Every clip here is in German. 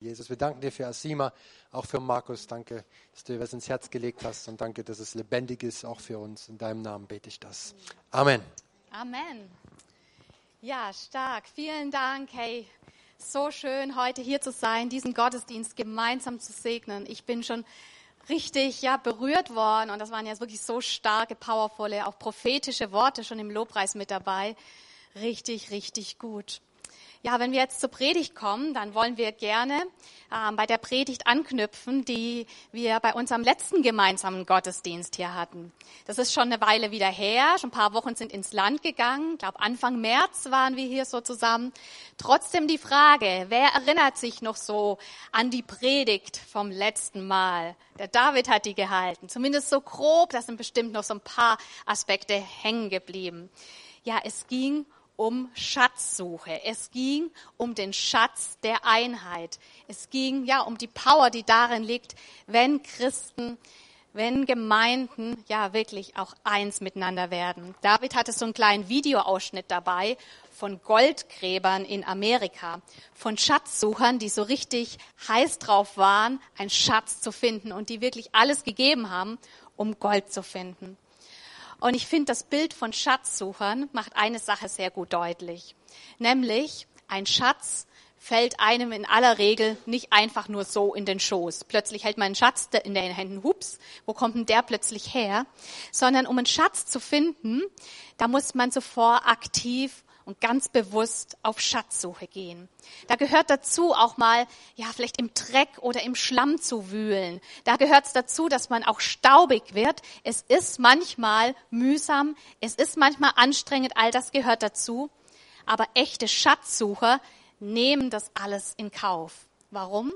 Jesus, wir danken dir für Asima, auch für Markus. Danke, dass du dir was ins Herz gelegt hast und danke, dass es lebendig ist, auch für uns. In deinem Namen bete ich das. Amen. Amen. Ja, stark. Vielen Dank. Hey, so schön, heute hier zu sein, diesen Gottesdienst gemeinsam zu segnen. Ich bin schon richtig ja, berührt worden und das waren jetzt wirklich so starke, powervolle, auch prophetische Worte schon im Lobpreis mit dabei. Richtig, richtig gut. Ja, wenn wir jetzt zur Predigt kommen, dann wollen wir gerne äh, bei der Predigt anknüpfen, die wir bei unserem letzten gemeinsamen Gottesdienst hier hatten. Das ist schon eine Weile wieder her, schon ein paar Wochen sind ins Land gegangen. Ich glaube, Anfang März waren wir hier so zusammen. Trotzdem die Frage, wer erinnert sich noch so an die Predigt vom letzten Mal? Der David hat die gehalten, zumindest so grob, da sind bestimmt noch so ein paar Aspekte hängen geblieben. Ja, es ging Schatzsuche. Es ging um den Schatz der Einheit. Es ging ja um die Power, die darin liegt, wenn Christen, wenn Gemeinden ja wirklich auch eins miteinander werden. David hatte so einen kleinen Videoausschnitt dabei von Goldgräbern in Amerika, von Schatzsuchern, die so richtig heiß drauf waren, einen Schatz zu finden und die wirklich alles gegeben haben, um Gold zu finden. Und ich finde, das Bild von Schatzsuchern macht eine Sache sehr gut deutlich. Nämlich, ein Schatz fällt einem in aller Regel nicht einfach nur so in den Schoß. Plötzlich hält man einen Schatz in den Händen, hups, wo kommt denn der plötzlich her? Sondern um einen Schatz zu finden, da muss man zuvor aktiv und ganz bewusst auf Schatzsuche gehen. Da gehört dazu auch mal, ja, vielleicht im Dreck oder im Schlamm zu wühlen. Da gehört es dazu, dass man auch staubig wird. Es ist manchmal mühsam, es ist manchmal anstrengend, all das gehört dazu. Aber echte Schatzsucher nehmen das alles in Kauf. Warum?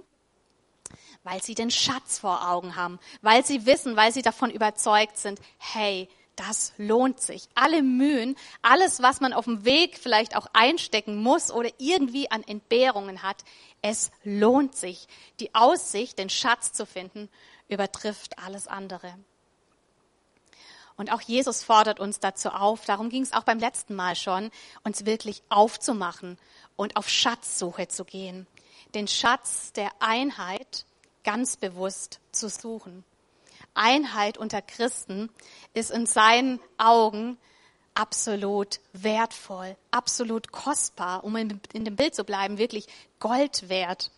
Weil sie den Schatz vor Augen haben, weil sie wissen, weil sie davon überzeugt sind, hey, das lohnt sich. Alle Mühen, alles, was man auf dem Weg vielleicht auch einstecken muss oder irgendwie an Entbehrungen hat, es lohnt sich. Die Aussicht, den Schatz zu finden, übertrifft alles andere. Und auch Jesus fordert uns dazu auf, darum ging es auch beim letzten Mal schon, uns wirklich aufzumachen und auf Schatzsuche zu gehen. Den Schatz der Einheit ganz bewusst zu suchen. Einheit unter Christen ist in seinen Augen absolut wertvoll, absolut kostbar, um in, dem Bild zu bleiben, wirklich Gold wert.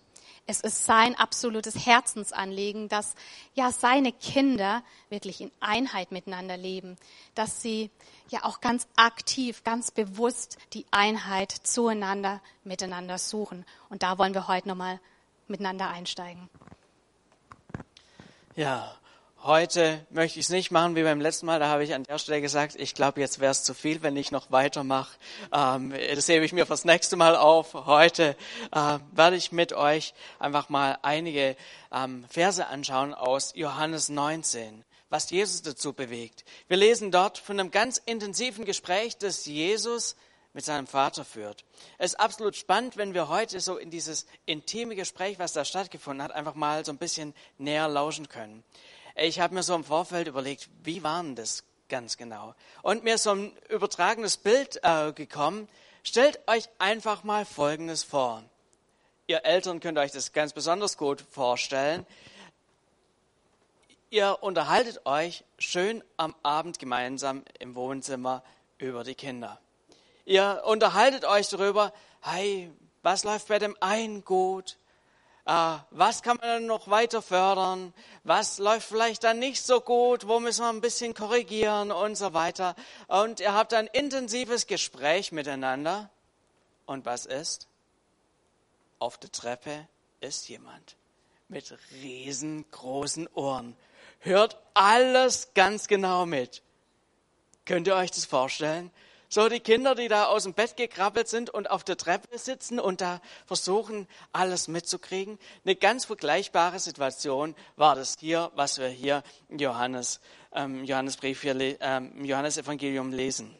Es ist sein absolutes Herzensanliegen, dass ja seine Kinder wirklich in Einheit miteinander leben, dass sie ja auch ganz aktiv, ganz bewusst die Einheit zueinander, miteinander suchen. Und da wollen wir heute nochmal miteinander einsteigen. Ja, Heute möchte ich es nicht machen wie beim letzten Mal. Da habe ich an der Stelle gesagt, ich glaube, jetzt wäre es zu viel, wenn ich noch weitermache. Ähm, das hebe ich mir fürs nächste Mal auf. Heute äh, werde ich mit euch einfach mal einige ähm, Verse anschauen aus Johannes 19, was Jesus dazu bewegt. Wir lesen dort von einem ganz intensiven Gespräch, das Jesus mit seinem Vater führt. Es ist absolut spannend, wenn wir heute so in dieses intime Gespräch, was da stattgefunden hat, einfach mal so ein bisschen näher lauschen können. Ich habe mir so im Vorfeld überlegt, wie war denn das ganz genau? Und mir ist so ein übertragenes Bild äh, gekommen. Stellt euch einfach mal Folgendes vor. Ihr Eltern könnt euch das ganz besonders gut vorstellen. Ihr unterhaltet euch schön am Abend gemeinsam im Wohnzimmer über die Kinder. Ihr unterhaltet euch darüber, hey, was läuft bei dem einen gut? Äh, was kann man dann noch weiter fördern, was läuft vielleicht dann nicht so gut, wo müssen wir ein bisschen korrigieren und so weiter. Und ihr habt ein intensives Gespräch miteinander. Und was ist? Auf der Treppe ist jemand mit riesengroßen Ohren. Hört alles ganz genau mit. Könnt ihr euch das vorstellen? So die Kinder, die da aus dem Bett gekrabbelt sind und auf der Treppe sitzen und da versuchen, alles mitzukriegen. Eine ganz vergleichbare Situation war das hier, was wir hier im Johannes, ähm, Johannesbrief, ähm, Johannes Evangelium lesen.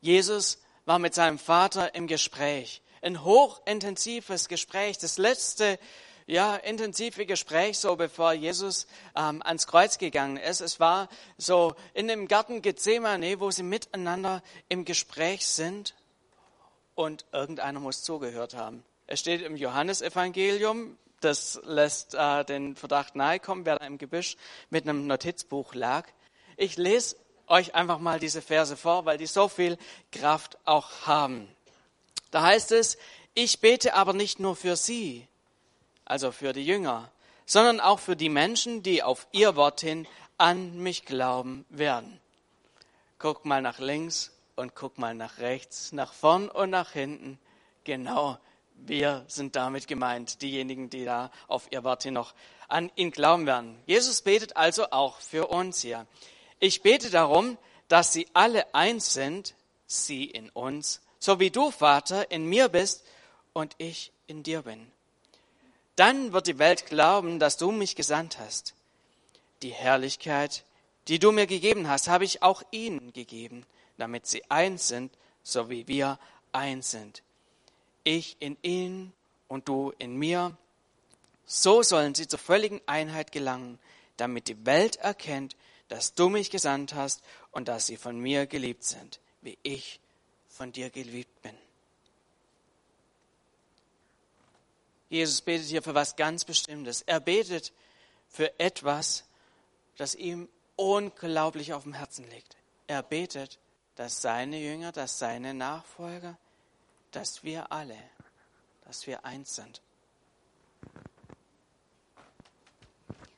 Jesus war mit seinem Vater im Gespräch. Ein hochintensives Gespräch. Das letzte ja, intensive Gespräch, so bevor Jesus ähm, ans Kreuz gegangen ist. Es war so in dem Garten Gethsemane, wo sie miteinander im Gespräch sind und irgendeiner muss zugehört haben. Es steht im Johannesevangelium, das lässt äh, den Verdacht nahekommen, wer da im Gebüsch mit einem Notizbuch lag. Ich lese euch einfach mal diese Verse vor, weil die so viel Kraft auch haben. Da heißt es, ich bete aber nicht nur für sie, also für die Jünger, sondern auch für die Menschen, die auf ihr Wort hin an mich glauben werden. Guck mal nach links und guck mal nach rechts, nach vorn und nach hinten. Genau, wir sind damit gemeint, diejenigen, die da auf ihr Wort hin noch an ihn glauben werden. Jesus betet also auch für uns hier. Ich bete darum, dass sie alle eins sind, sie in uns, so wie du, Vater, in mir bist und ich in dir bin. Dann wird die Welt glauben, dass du mich gesandt hast. Die Herrlichkeit, die du mir gegeben hast, habe ich auch ihnen gegeben, damit sie eins sind, so wie wir eins sind. Ich in ihnen und du in mir. So sollen sie zur völligen Einheit gelangen, damit die Welt erkennt, dass du mich gesandt hast und dass sie von mir geliebt sind, wie ich von dir geliebt bin. Jesus betet hier für was ganz Bestimmtes. Er betet für etwas, das ihm unglaublich auf dem Herzen liegt. Er betet, dass seine Jünger, dass seine Nachfolger, dass wir alle, dass wir eins sind.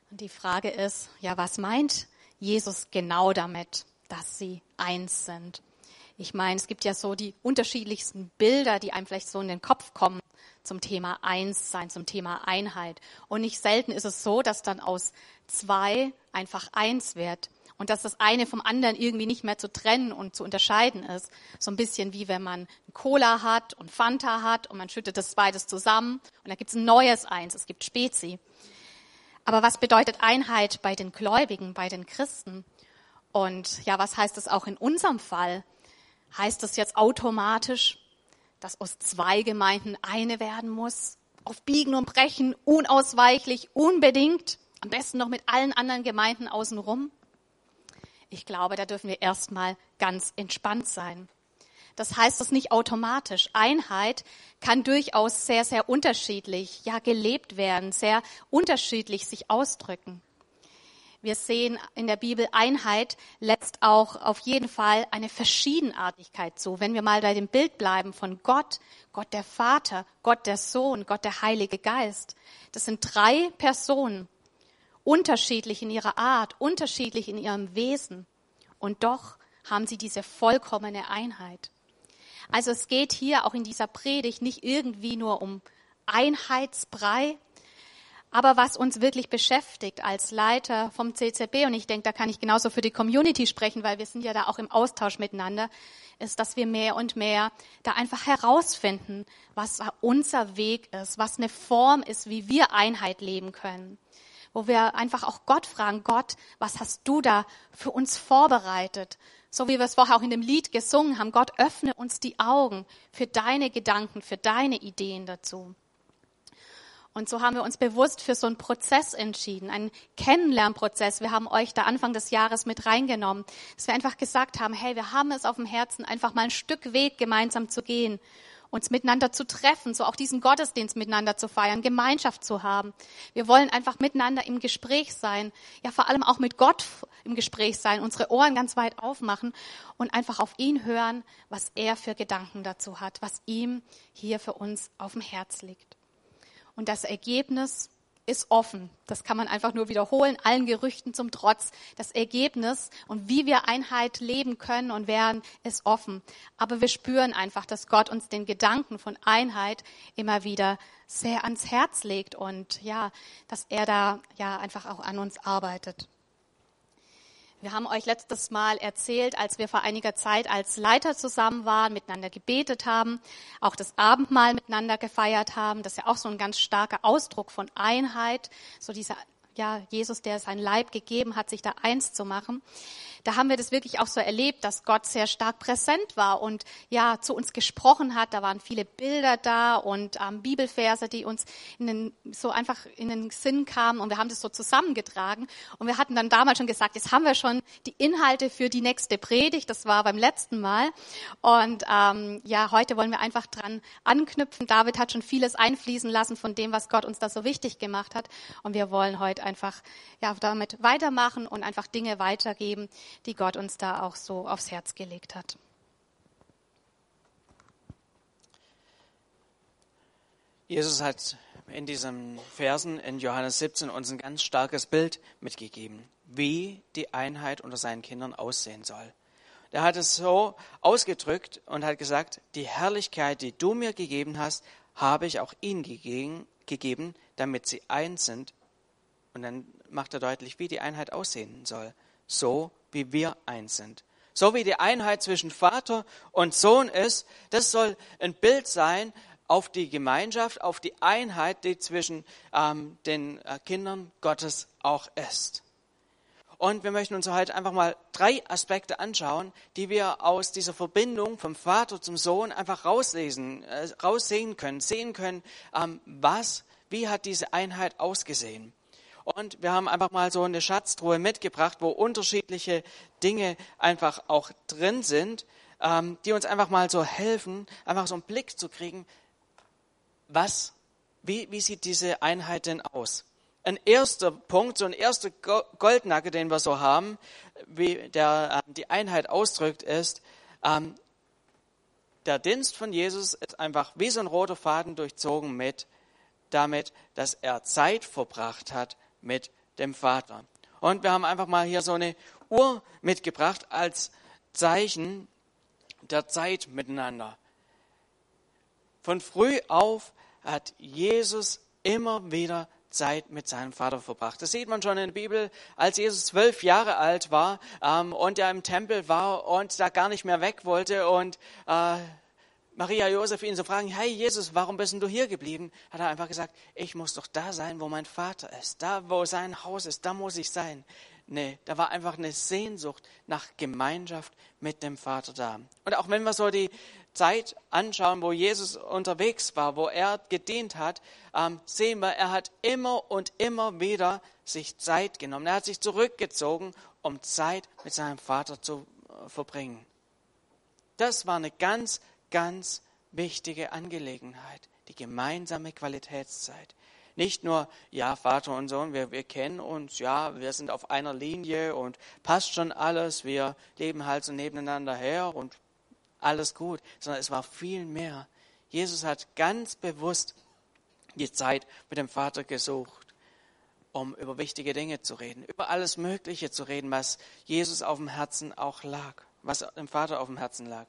Und die Frage ist, ja, was meint Jesus genau damit, dass sie eins sind? Ich meine, es gibt ja so die unterschiedlichsten Bilder, die einem vielleicht so in den Kopf kommen zum Thema Einssein, zum Thema Einheit. Und nicht selten ist es so, dass dann aus zwei einfach eins wird und dass das eine vom anderen irgendwie nicht mehr zu trennen und zu unterscheiden ist. So ein bisschen wie wenn man Cola hat und Fanta hat und man schüttet das beides zusammen und dann gibt es ein neues Eins, es gibt Spezi. Aber was bedeutet Einheit bei den Gläubigen, bei den Christen? Und ja, was heißt das auch in unserem Fall? Heißt das jetzt automatisch, dass aus zwei Gemeinden eine werden muss? Auf Biegen und Brechen, unausweichlich, unbedingt? Am besten noch mit allen anderen Gemeinden außenrum? Ich glaube, da dürfen wir erstmal ganz entspannt sein. Das heißt das nicht automatisch. Einheit kann durchaus sehr, sehr unterschiedlich, ja, gelebt werden, sehr unterschiedlich sich ausdrücken. Wir sehen in der Bibel Einheit letzt auch auf jeden Fall eine Verschiedenartigkeit zu. Wenn wir mal bei dem Bild bleiben von Gott, Gott der Vater, Gott der Sohn, Gott der Heilige Geist. Das sind drei Personen, unterschiedlich in ihrer Art, unterschiedlich in ihrem Wesen. Und doch haben sie diese vollkommene Einheit. Also es geht hier auch in dieser Predigt nicht irgendwie nur um Einheitsbrei, aber was uns wirklich beschäftigt als Leiter vom CCB, und ich denke, da kann ich genauso für die Community sprechen, weil wir sind ja da auch im Austausch miteinander, ist, dass wir mehr und mehr da einfach herausfinden, was unser Weg ist, was eine Form ist, wie wir Einheit leben können. Wo wir einfach auch Gott fragen, Gott, was hast du da für uns vorbereitet? So wie wir es vorher auch in dem Lied gesungen haben, Gott, öffne uns die Augen für deine Gedanken, für deine Ideen dazu. Und so haben wir uns bewusst für so einen Prozess entschieden, einen Kennenlernprozess. Wir haben euch da Anfang des Jahres mit reingenommen, dass wir einfach gesagt haben, hey, wir haben es auf dem Herzen, einfach mal ein Stück Weg gemeinsam zu gehen, uns miteinander zu treffen, so auch diesen Gottesdienst miteinander zu feiern, Gemeinschaft zu haben. Wir wollen einfach miteinander im Gespräch sein, ja vor allem auch mit Gott im Gespräch sein, unsere Ohren ganz weit aufmachen und einfach auf ihn hören, was er für Gedanken dazu hat, was ihm hier für uns auf dem Herz liegt. Und das Ergebnis ist offen. Das kann man einfach nur wiederholen, allen Gerüchten zum Trotz. Das Ergebnis und wie wir Einheit leben können und werden, ist offen. Aber wir spüren einfach, dass Gott uns den Gedanken von Einheit immer wieder sehr ans Herz legt und ja, dass er da ja einfach auch an uns arbeitet. Wir haben euch letztes Mal erzählt, als wir vor einiger Zeit als Leiter zusammen waren, miteinander gebetet haben, auch das Abendmahl miteinander gefeiert haben. Das ist ja auch so ein ganz starker Ausdruck von Einheit, so dieser ja, Jesus, der sein Leib gegeben hat, sich da eins zu machen, da haben wir das wirklich auch so erlebt, dass Gott sehr stark präsent war und ja zu uns gesprochen hat. Da waren viele Bilder da und ähm, Bibelverse, die uns den, so einfach in den Sinn kamen und wir haben das so zusammengetragen und wir hatten dann damals schon gesagt, jetzt haben wir schon die Inhalte für die nächste Predigt. Das war beim letzten Mal und ähm, ja, heute wollen wir einfach dran anknüpfen. David hat schon vieles einfließen lassen von dem, was Gott uns da so wichtig gemacht hat und wir wollen heute einfach ja damit weitermachen und einfach Dinge weitergeben, die Gott uns da auch so aufs Herz gelegt hat. Jesus hat in diesen Versen in Johannes 17 uns ein ganz starkes Bild mitgegeben, wie die Einheit unter seinen Kindern aussehen soll. Er hat es so ausgedrückt und hat gesagt, die Herrlichkeit, die du mir gegeben hast, habe ich auch ihnen gegeben, gegeben, damit sie eins sind. Und dann macht er deutlich, wie die Einheit aussehen soll. So wie wir eins sind. So wie die Einheit zwischen Vater und Sohn ist, das soll ein Bild sein auf die Gemeinschaft, auf die Einheit, die zwischen ähm, den äh, Kindern Gottes auch ist. Und wir möchten uns heute einfach mal drei Aspekte anschauen, die wir aus dieser Verbindung vom Vater zum Sohn einfach rauslesen, äh, raussehen können, sehen können, ähm, was, wie hat diese Einheit ausgesehen. Und wir haben einfach mal so eine Schatztruhe mitgebracht, wo unterschiedliche Dinge einfach auch drin sind, ähm, die uns einfach mal so helfen, einfach so einen Blick zu kriegen, was, wie, wie sieht diese Einheit denn aus? Ein erster Punkt, so ein erster Goldnacke, den wir so haben, wie der äh, die Einheit ausdrückt, ist, ähm, der Dienst von Jesus ist einfach wie so ein roter Faden durchzogen mit damit, dass er Zeit verbracht hat mit dem Vater. Und wir haben einfach mal hier so eine Uhr mitgebracht als Zeichen der Zeit miteinander. Von früh auf hat Jesus immer wieder Zeit mit seinem Vater verbracht. Das sieht man schon in der Bibel, als Jesus zwölf Jahre alt war ähm, und er im Tempel war und da gar nicht mehr weg wollte und äh, Maria Josef ihn so fragen, hey Jesus, warum bist du hier geblieben? Hat er einfach gesagt, ich muss doch da sein, wo mein Vater ist. Da, wo sein Haus ist, da muss ich sein. Nee, da war einfach eine Sehnsucht nach Gemeinschaft mit dem Vater da. Und auch wenn wir so die Zeit anschauen, wo Jesus unterwegs war, wo er gedient hat, ähm, sehen wir, er hat immer und immer wieder sich Zeit genommen. Er hat sich zurückgezogen, um Zeit mit seinem Vater zu äh, verbringen. Das war eine ganz ganz wichtige Angelegenheit, die gemeinsame Qualitätszeit. Nicht nur, ja, Vater und Sohn, wir, wir kennen uns, ja, wir sind auf einer Linie und passt schon alles, wir leben halt so nebeneinander her und alles gut, sondern es war viel mehr. Jesus hat ganz bewusst die Zeit mit dem Vater gesucht, um über wichtige Dinge zu reden, über alles Mögliche zu reden, was Jesus auf dem Herzen auch lag, was dem Vater auf dem Herzen lag.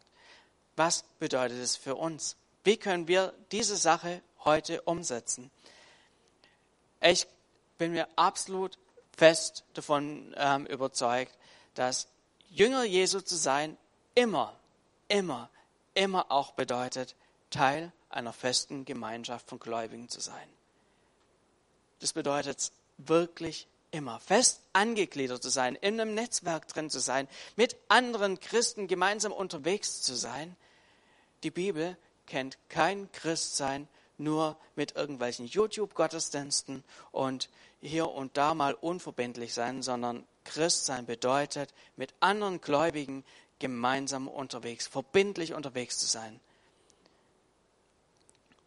Was bedeutet es für uns? Wie können wir diese Sache heute umsetzen? Ich bin mir absolut fest davon ähm, überzeugt, dass Jünger Jesu zu sein immer, immer, immer auch bedeutet, Teil einer festen Gemeinschaft von Gläubigen zu sein. Das bedeutet wirklich immer fest angegliedert zu sein, in einem Netzwerk drin zu sein, mit anderen Christen gemeinsam unterwegs zu sein die Bibel kennt kein Christsein nur mit irgendwelchen YouTube-Gottesdiensten und hier und da mal unverbindlich sein, sondern Christsein bedeutet, mit anderen Gläubigen gemeinsam unterwegs, verbindlich unterwegs zu sein.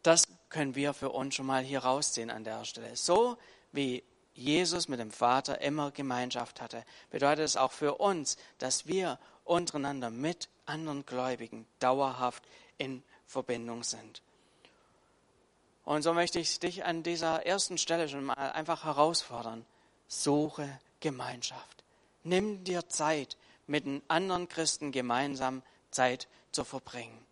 Das können wir für uns schon mal hier rausziehen an der Stelle. So wie Jesus mit dem Vater immer Gemeinschaft hatte, bedeutet es auch für uns, dass wir untereinander mit anderen Gläubigen dauerhaft in Verbindung sind. Und so möchte ich dich an dieser ersten Stelle schon mal einfach herausfordern. Suche Gemeinschaft. Nimm dir Zeit, mit den anderen Christen gemeinsam Zeit zu verbringen.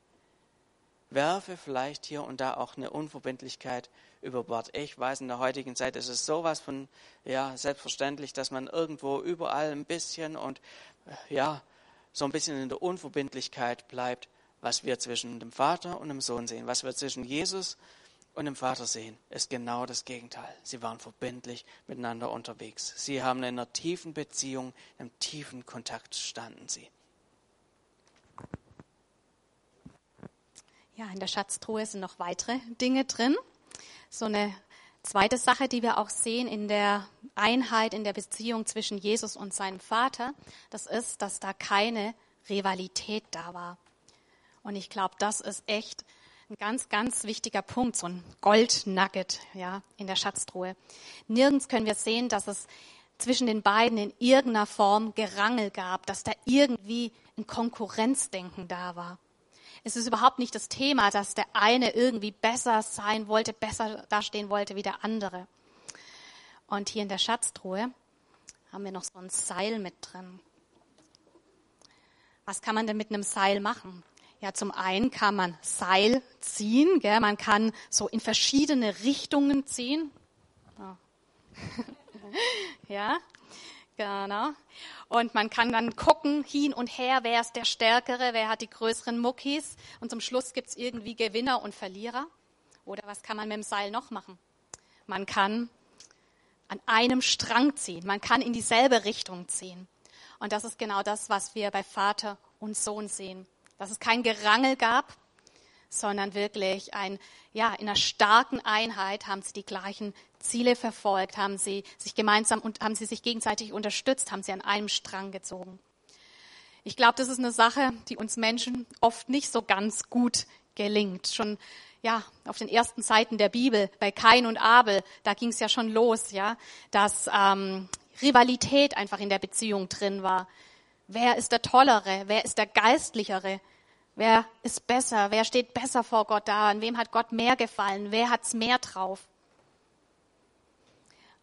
Werfe vielleicht hier und da auch eine Unverbindlichkeit über Bord. Ich weiß, in der heutigen Zeit ist es sowas von ja, selbstverständlich, dass man irgendwo überall ein bisschen und ja, so ein bisschen in der Unverbindlichkeit bleibt, was wir zwischen dem Vater und dem Sohn sehen, was wir zwischen Jesus und im Vater sehen, ist genau das Gegenteil. Sie waren verbindlich miteinander unterwegs. Sie haben in einer tiefen Beziehung, einem tiefen Kontakt standen sie. Ja, in der Schatztruhe sind noch weitere Dinge drin. So eine zweite Sache, die wir auch sehen in der Einheit, in der Beziehung zwischen Jesus und seinem Vater, das ist, dass da keine Rivalität da war. Und ich glaube, das ist echt ein ganz, ganz wichtiger Punkt, so ein Goldnugget ja, in der Schatztruhe. Nirgends können wir sehen, dass es zwischen den beiden in irgendeiner Form Gerangel gab, dass da irgendwie ein Konkurrenzdenken da war. Es ist überhaupt nicht das Thema, dass der eine irgendwie besser sein wollte, besser dastehen wollte wie der andere. Und hier in der Schatztruhe haben wir noch so ein Seil mit drin. Was kann man denn mit einem Seil machen? Ja, zum einen kann man Seil ziehen, gell? man kann so in verschiedene Richtungen ziehen. Oh. ja, genau. Und man kann dann gucken, hin und her, wer ist der Stärkere, wer hat die größeren Muckis. Und zum Schluss gibt's irgendwie Gewinner und Verlierer. Oder was kann man mit dem Seil noch machen? Man kann an einem Strang ziehen. Man kann in dieselbe Richtung ziehen. Und das ist genau das, was wir bei Vater und Sohn sehen dass es kein Gerangel gab, sondern wirklich ein, ja, in einer starken Einheit haben sie die gleichen Ziele verfolgt, haben sie sich gemeinsam und haben sie sich gegenseitig unterstützt, haben sie an einem Strang gezogen. Ich glaube, das ist eine Sache, die uns Menschen oft nicht so ganz gut gelingt. Schon ja auf den ersten Seiten der Bibel bei Kain und Abel, da ging es ja schon los, ja, dass ähm, Rivalität einfach in der Beziehung drin war. Wer ist der Tollere? Wer ist der Geistlichere? Wer ist besser? Wer steht besser vor Gott da? An wem hat Gott mehr gefallen? Wer hat's mehr drauf?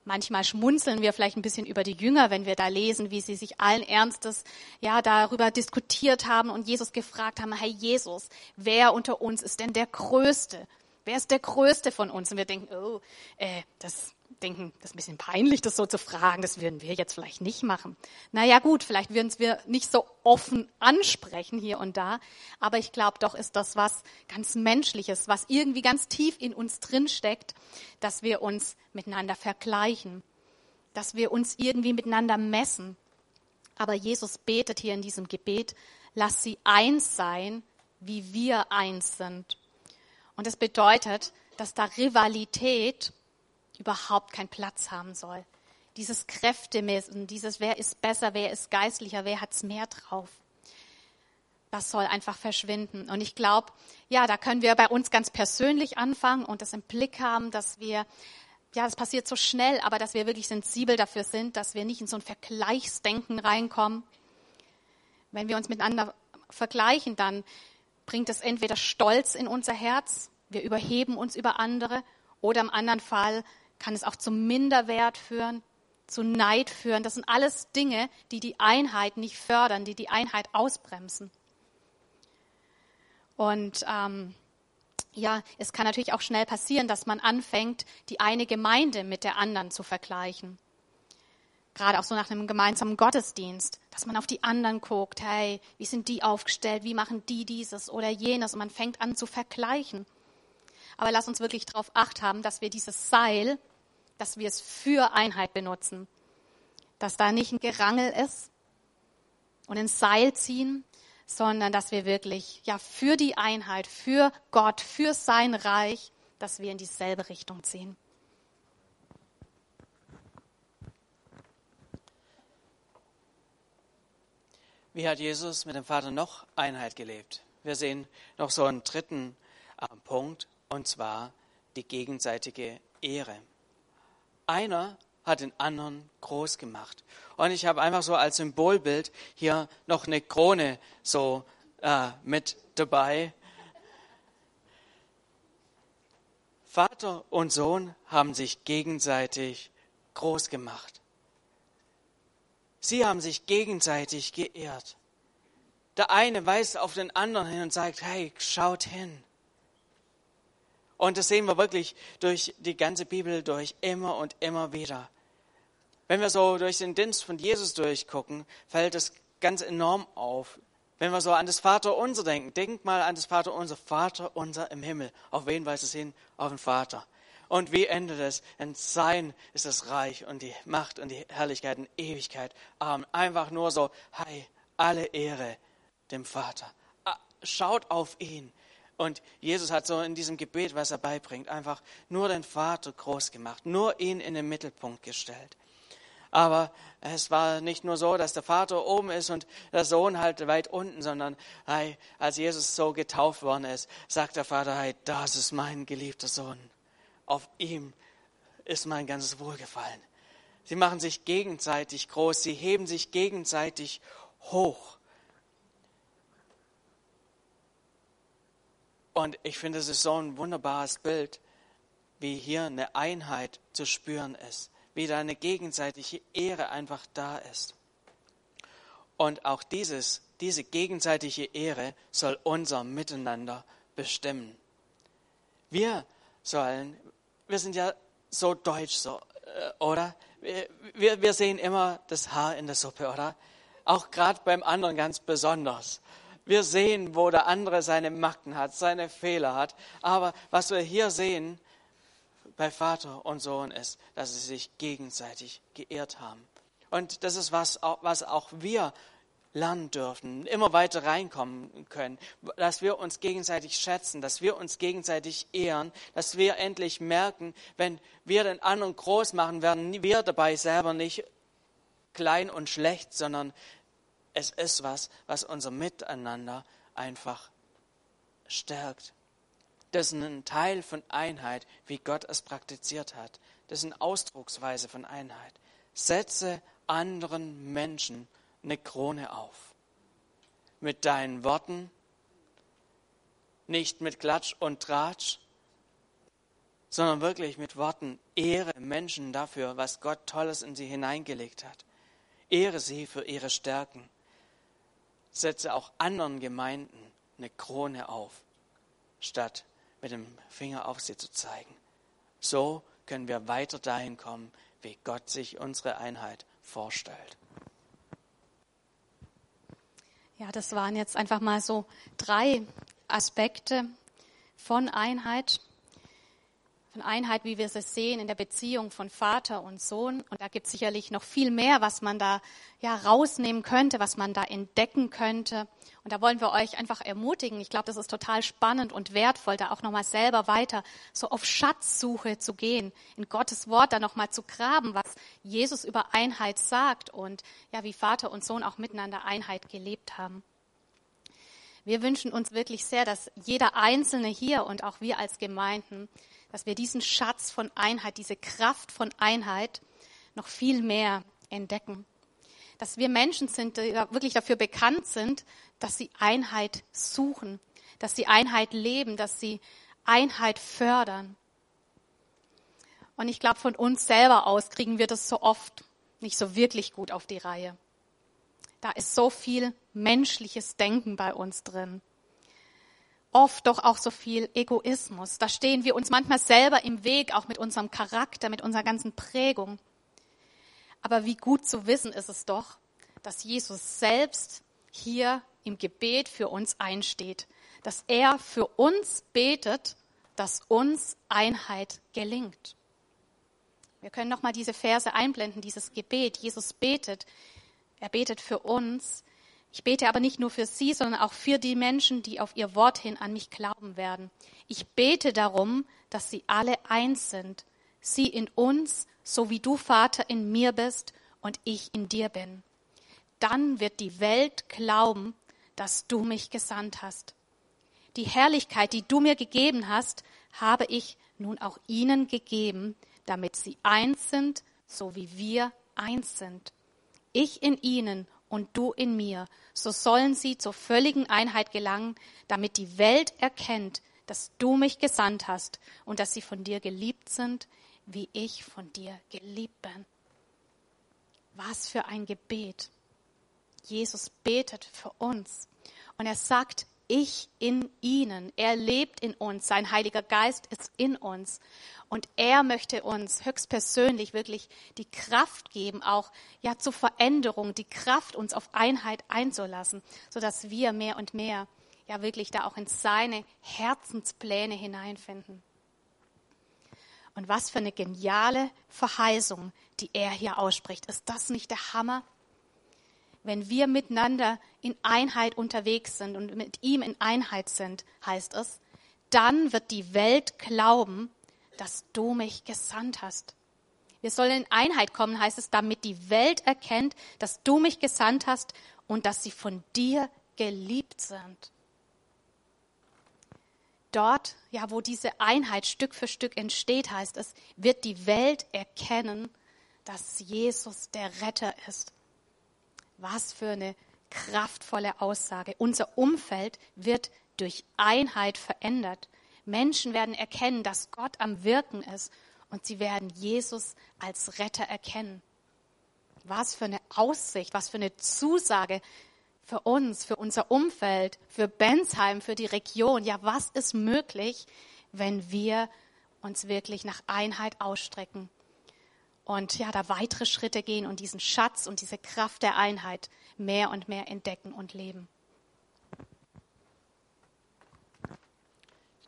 Manchmal schmunzeln wir vielleicht ein bisschen über die Jünger, wenn wir da lesen, wie sie sich allen Ernstes ja darüber diskutiert haben und Jesus gefragt haben: Hey Jesus, wer unter uns ist denn der Größte? Wer ist der Größte von uns? Und wir denken: Oh, äh, das denken, das ist ein bisschen peinlich, das so zu fragen, das würden wir jetzt vielleicht nicht machen. Naja gut, vielleicht würden wir nicht so offen ansprechen hier und da, aber ich glaube doch ist das was ganz Menschliches, was irgendwie ganz tief in uns drin steckt, dass wir uns miteinander vergleichen, dass wir uns irgendwie miteinander messen. Aber Jesus betet hier in diesem Gebet, lass sie eins sein, wie wir eins sind. Und das bedeutet, dass da Rivalität überhaupt keinen Platz haben soll. Dieses Kräftemessen, dieses wer ist besser, wer ist geistlicher, wer hat's mehr drauf. Das soll einfach verschwinden. Und ich glaube, ja, da können wir bei uns ganz persönlich anfangen und das im Blick haben, dass wir, ja, das passiert so schnell, aber dass wir wirklich sensibel dafür sind, dass wir nicht in so ein Vergleichsdenken reinkommen. Wenn wir uns miteinander vergleichen, dann bringt es entweder Stolz in unser Herz, wir überheben uns über andere, oder im anderen Fall kann es auch zum Minderwert führen, zu Neid führen. Das sind alles Dinge, die die Einheit nicht fördern, die die Einheit ausbremsen. Und ähm, ja, es kann natürlich auch schnell passieren, dass man anfängt, die eine Gemeinde mit der anderen zu vergleichen. Gerade auch so nach einem gemeinsamen Gottesdienst, dass man auf die anderen guckt, hey, wie sind die aufgestellt, wie machen die dieses oder jenes und man fängt an zu vergleichen. Aber lass uns wirklich darauf acht haben, dass wir dieses Seil, dass wir es für Einheit benutzen. Dass da nicht ein Gerangel ist und ein Seil ziehen, sondern dass wir wirklich, ja, für die Einheit, für Gott, für sein Reich, dass wir in dieselbe Richtung ziehen. Wie hat Jesus mit dem Vater noch Einheit gelebt? Wir sehen noch so einen dritten äh, Punkt, und zwar die gegenseitige Ehre. Einer hat den anderen groß gemacht. Und ich habe einfach so als Symbolbild hier noch eine Krone so äh, mit dabei. Vater und Sohn haben sich gegenseitig groß gemacht. Sie haben sich gegenseitig geehrt. Der eine weist auf den anderen hin und sagt, hey, schaut hin. Und das sehen wir wirklich durch die ganze Bibel durch, immer und immer wieder. Wenn wir so durch den Dienst von Jesus durchgucken, fällt es ganz enorm auf, Wenn wir so an das Vaterunser denken, denk mal an das Vaterunser, Vater unser im Himmel. Auf wen weist es hin? Auf den Vater. Und wie endet es? In sein ist das Reich und die Macht und die Herrlichkeit und Ewigkeit. Amen. Einfach nur so, hey, alle Ehre dem Vater. Ah, schaut auf ihn. Und Jesus hat so in diesem Gebet, was er beibringt, einfach nur den Vater groß gemacht, nur ihn in den Mittelpunkt gestellt. Aber es war nicht nur so, dass der Vater oben ist und der Sohn halt weit unten, sondern hey, als Jesus so getauft worden ist, sagt der Vater, hey, das ist mein geliebter Sohn. Auf ihm ist mein ganzes Wohlgefallen. Sie machen sich gegenseitig groß, sie heben sich gegenseitig hoch. Und ich finde, es ist so ein wunderbares Bild, wie hier eine Einheit zu spüren ist wie da eine gegenseitige Ehre einfach da ist. Und auch dieses, diese gegenseitige Ehre soll unser Miteinander bestimmen. Wir sollen, wir sind ja so deutsch, so, äh, oder? Wir, wir sehen immer das Haar in der Suppe, oder? Auch gerade beim anderen ganz besonders. Wir sehen, wo der andere seine Macken hat, seine Fehler hat. Aber was wir hier sehen, bei Vater und Sohn ist, dass sie sich gegenseitig geehrt haben. Und das ist was, was auch wir lernen dürfen, immer weiter reinkommen können, dass wir uns gegenseitig schätzen, dass wir uns gegenseitig ehren, dass wir endlich merken, wenn wir den anderen groß machen, werden wir dabei selber nicht klein und schlecht, sondern es ist was, was unser Miteinander einfach stärkt. Das ist ein Teil von Einheit, wie Gott es praktiziert hat. Das ist eine Ausdrucksweise von Einheit. Setze anderen Menschen eine Krone auf. Mit deinen Worten, nicht mit Klatsch und Tratsch, sondern wirklich mit Worten. Ehre Menschen dafür, was Gott Tolles in sie hineingelegt hat. Ehre sie für ihre Stärken. Setze auch anderen Gemeinden eine Krone auf, statt mit dem Finger auf sie zu zeigen. So können wir weiter dahin kommen, wie Gott sich unsere Einheit vorstellt. Ja, das waren jetzt einfach mal so drei Aspekte von Einheit von Einheit, wie wir es sehen in der Beziehung von Vater und Sohn. Und da gibt es sicherlich noch viel mehr, was man da ja rausnehmen könnte, was man da entdecken könnte. Und da wollen wir euch einfach ermutigen. Ich glaube, das ist total spannend und wertvoll, da auch nochmal selber weiter so auf Schatzsuche zu gehen, in Gottes Wort da nochmal zu graben, was Jesus über Einheit sagt und ja, wie Vater und Sohn auch miteinander Einheit gelebt haben. Wir wünschen uns wirklich sehr, dass jeder Einzelne hier und auch wir als Gemeinden dass wir diesen Schatz von Einheit, diese Kraft von Einheit noch viel mehr entdecken. Dass wir Menschen sind, die wirklich dafür bekannt sind, dass sie Einheit suchen, dass sie Einheit leben, dass sie Einheit fördern. Und ich glaube, von uns selber aus kriegen wir das so oft nicht so wirklich gut auf die Reihe. Da ist so viel menschliches Denken bei uns drin oft doch auch so viel Egoismus. Da stehen wir uns manchmal selber im Weg, auch mit unserem Charakter, mit unserer ganzen Prägung. Aber wie gut zu wissen ist es doch, dass Jesus selbst hier im Gebet für uns einsteht, dass er für uns betet, dass uns Einheit gelingt. Wir können noch mal diese Verse einblenden, dieses Gebet. Jesus betet, er betet für uns, ich bete aber nicht nur für sie, sondern auch für die Menschen, die auf ihr Wort hin an mich glauben werden. Ich bete darum, dass sie alle eins sind, sie in uns, so wie du, Vater, in mir bist und ich in dir bin. Dann wird die Welt glauben, dass du mich gesandt hast. Die Herrlichkeit, die du mir gegeben hast, habe ich nun auch ihnen gegeben, damit sie eins sind, so wie wir eins sind. Ich in ihnen und du in mir, so sollen sie zur völligen Einheit gelangen, damit die Welt erkennt, dass du mich gesandt hast und dass sie von dir geliebt sind, wie ich von dir geliebt bin. Was für ein Gebet. Jesus betet für uns und er sagt, ich in ihnen. Er lebt in uns. Sein Heiliger Geist ist in uns. Und er möchte uns höchstpersönlich wirklich die Kraft geben, auch ja zur Veränderung, die Kraft, uns auf Einheit einzulassen, sodass wir mehr und mehr ja wirklich da auch in seine Herzenspläne hineinfinden. Und was für eine geniale Verheißung, die er hier ausspricht. Ist das nicht der Hammer? Wenn wir miteinander in Einheit unterwegs sind und mit ihm in Einheit sind, heißt es, dann wird die Welt glauben, dass du mich gesandt hast. Wir sollen in Einheit kommen, heißt es, damit die Welt erkennt, dass du mich gesandt hast und dass sie von dir geliebt sind. Dort, ja, wo diese Einheit Stück für Stück entsteht, heißt es, wird die Welt erkennen, dass Jesus der Retter ist. Was für eine kraftvolle Aussage. Unser Umfeld wird durch Einheit verändert. Menschen werden erkennen, dass Gott am Wirken ist und sie werden Jesus als Retter erkennen. Was für eine Aussicht, was für eine Zusage für uns, für unser Umfeld, für Bensheim, für die Region. Ja, was ist möglich, wenn wir uns wirklich nach Einheit ausstrecken und ja, da weitere Schritte gehen und diesen Schatz und diese Kraft der Einheit mehr und mehr entdecken und leben.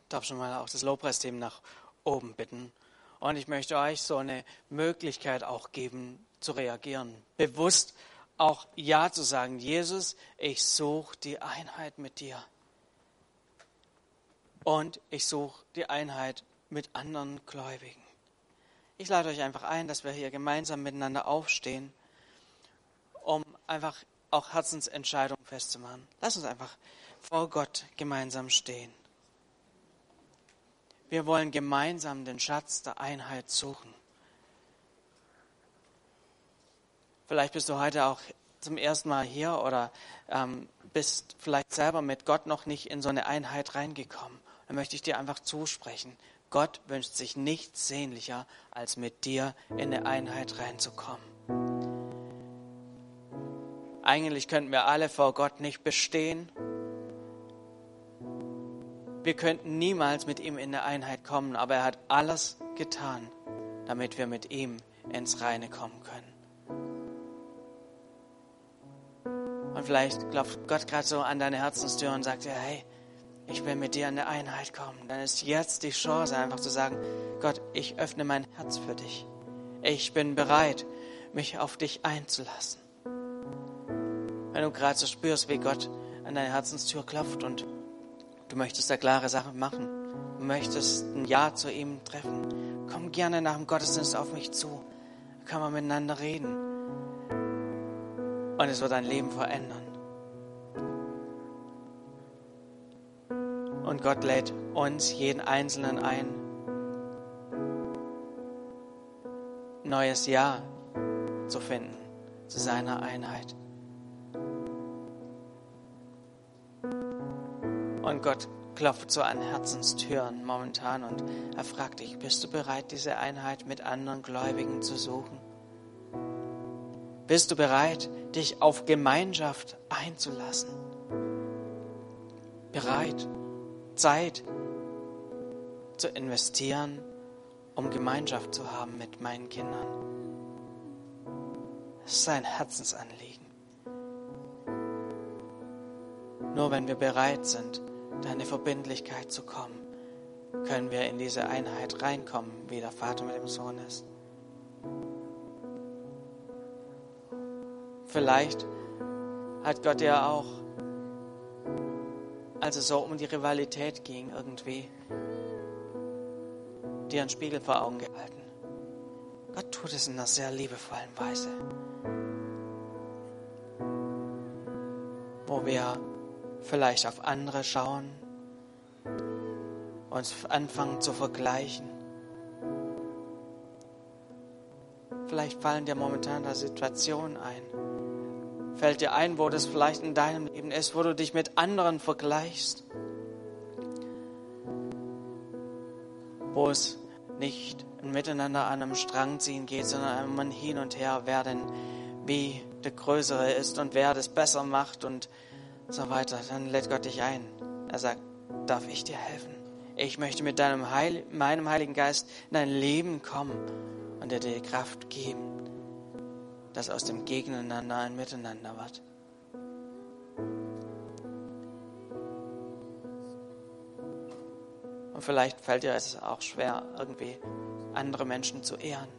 Darf schon mal auch das Lobpreisteam nach oben bitten. Und ich möchte euch so eine Möglichkeit auch geben, zu reagieren. Bewusst auch Ja zu sagen. Jesus, ich suche die Einheit mit dir. Und ich suche die Einheit mit anderen Gläubigen. Ich lade euch einfach ein, dass wir hier gemeinsam miteinander aufstehen, um einfach auch Herzensentscheidungen festzumachen. Lass uns einfach vor Gott gemeinsam stehen. Wir wollen gemeinsam den Schatz der Einheit suchen. Vielleicht bist du heute auch zum ersten Mal hier oder ähm, bist vielleicht selber mit Gott noch nicht in so eine Einheit reingekommen. Dann möchte ich dir einfach zusprechen. Gott wünscht sich nichts sehnlicher, als mit dir in eine Einheit reinzukommen. Eigentlich könnten wir alle vor Gott nicht bestehen, wir könnten niemals mit ihm in eine Einheit kommen, aber er hat alles getan, damit wir mit ihm ins Reine kommen können. Und vielleicht klopft Gott gerade so an deine Herzenstür und sagt dir, hey, ich will mit dir in eine Einheit kommen. Dann ist jetzt die Chance, einfach zu sagen, Gott, ich öffne mein Herz für dich. Ich bin bereit, mich auf dich einzulassen. Wenn du gerade so spürst, wie Gott an deine Herzenstür klopft und Du möchtest da klare Sachen machen. Du möchtest ein Ja zu ihm treffen. Komm gerne nach dem Gottesdienst auf mich zu. Da können wir miteinander reden. Und es wird dein Leben verändern. Und Gott lädt uns, jeden Einzelnen ein, neues Ja zu finden zu seiner Einheit. Und Gott klopft so an Herzenstüren momentan und er fragt dich, bist du bereit, diese Einheit mit anderen Gläubigen zu suchen? Bist du bereit, dich auf Gemeinschaft einzulassen? Bereit, Zeit zu investieren, um Gemeinschaft zu haben mit meinen Kindern? Das ist ein Herzensanliegen. Nur wenn wir bereit sind, deine Verbindlichkeit zu kommen, können wir in diese Einheit reinkommen, wie der Vater mit dem Sohn ist. Vielleicht hat Gott ja auch, als es so um die Rivalität ging, irgendwie dir einen Spiegel vor Augen gehalten. Gott tut es in einer sehr liebevollen Weise, wo wir vielleicht auf andere schauen, uns anfangen zu vergleichen. Vielleicht fallen dir momentan da Situationen ein. Fällt dir ein, wo das vielleicht in deinem Leben ist, wo du dich mit anderen vergleichst. Wo es nicht ein Miteinander an einem Strang ziehen geht, sondern ein Hin und Her, wer denn wie der Größere ist und wer das besser macht und so weiter, dann lädt Gott dich ein. Er sagt, darf ich dir helfen? ich möchte mit deinem Heil, meinem Heiligen Geist in dein Leben kommen und dir die Kraft geben, dass aus dem Gegeneinander ein Miteinander wird. Und vielleicht fällt dir es auch schwer, irgendwie andere Menschen zu ehren,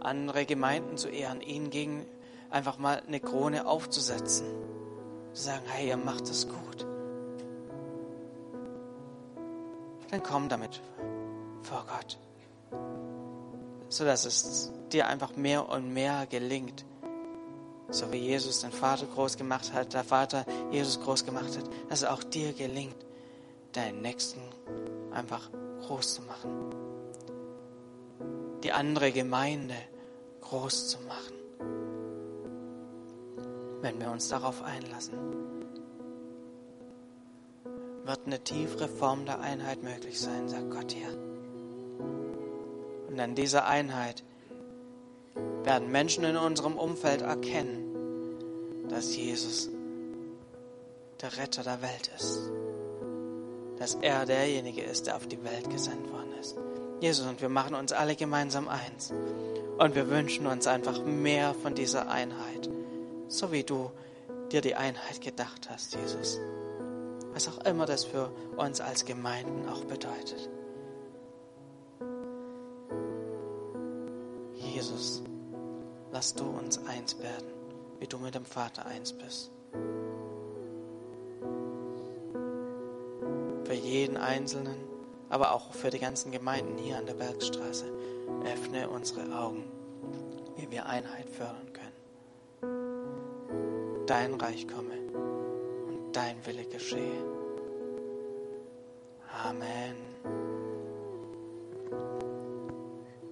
andere Gemeinden zu ehren, ihnen gegen einfach mal eine Krone aufzusetzen. Zu sagen, hey, ihr macht das gut. Dann komm damit vor Gott. Sodass es dir einfach mehr und mehr gelingt. So wie Jesus den Vater groß gemacht hat, der Vater Jesus groß gemacht hat, dass es auch dir gelingt, deinen Nächsten einfach groß zu machen. Die andere Gemeinde groß zu machen. Wenn wir uns darauf einlassen, wird eine tiefere Form der Einheit möglich sein, sagt Gott hier. Und an dieser Einheit werden Menschen in unserem Umfeld erkennen, dass Jesus der Retter der Welt ist dass er derjenige ist, der auf die Welt gesandt worden ist. Jesus, und wir machen uns alle gemeinsam eins. Und wir wünschen uns einfach mehr von dieser Einheit. So wie du dir die Einheit gedacht hast, Jesus. Was auch immer das für uns als Gemeinden auch bedeutet. Jesus, lass du uns eins werden, wie du mit dem Vater eins bist. für jeden Einzelnen, aber auch für die ganzen Gemeinden hier an der Bergstraße. Öffne unsere Augen, wie wir Einheit fördern. Dein Reich komme und dein Wille geschehe. Amen.